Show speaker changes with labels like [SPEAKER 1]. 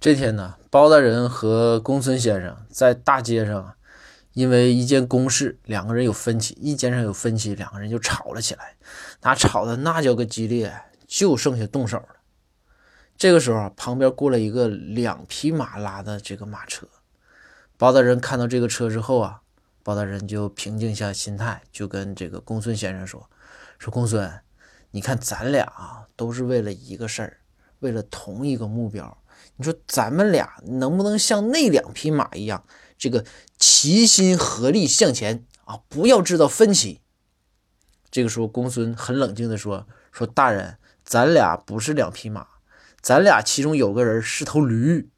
[SPEAKER 1] 这天呢，包大人和公孙先生在大街上，因为一件公事，两个人有分歧，意见上有分歧，两个人就吵了起来。那吵的那叫个激烈，就剩下动手了。这个时候，旁边过来一个两匹马拉的这个马车。包大人看到这个车之后啊，包大人就平静下心态，就跟这个公孙先生说：“说公孙，你看咱俩啊，都是为了一个事儿，为了同一个目标。”你说咱们俩能不能像那两匹马一样，这个齐心合力向前啊？不要制造分歧。这个时候，公孙很冷静地说：“说大人，咱俩不是两匹马，咱俩其中有个人是头驴。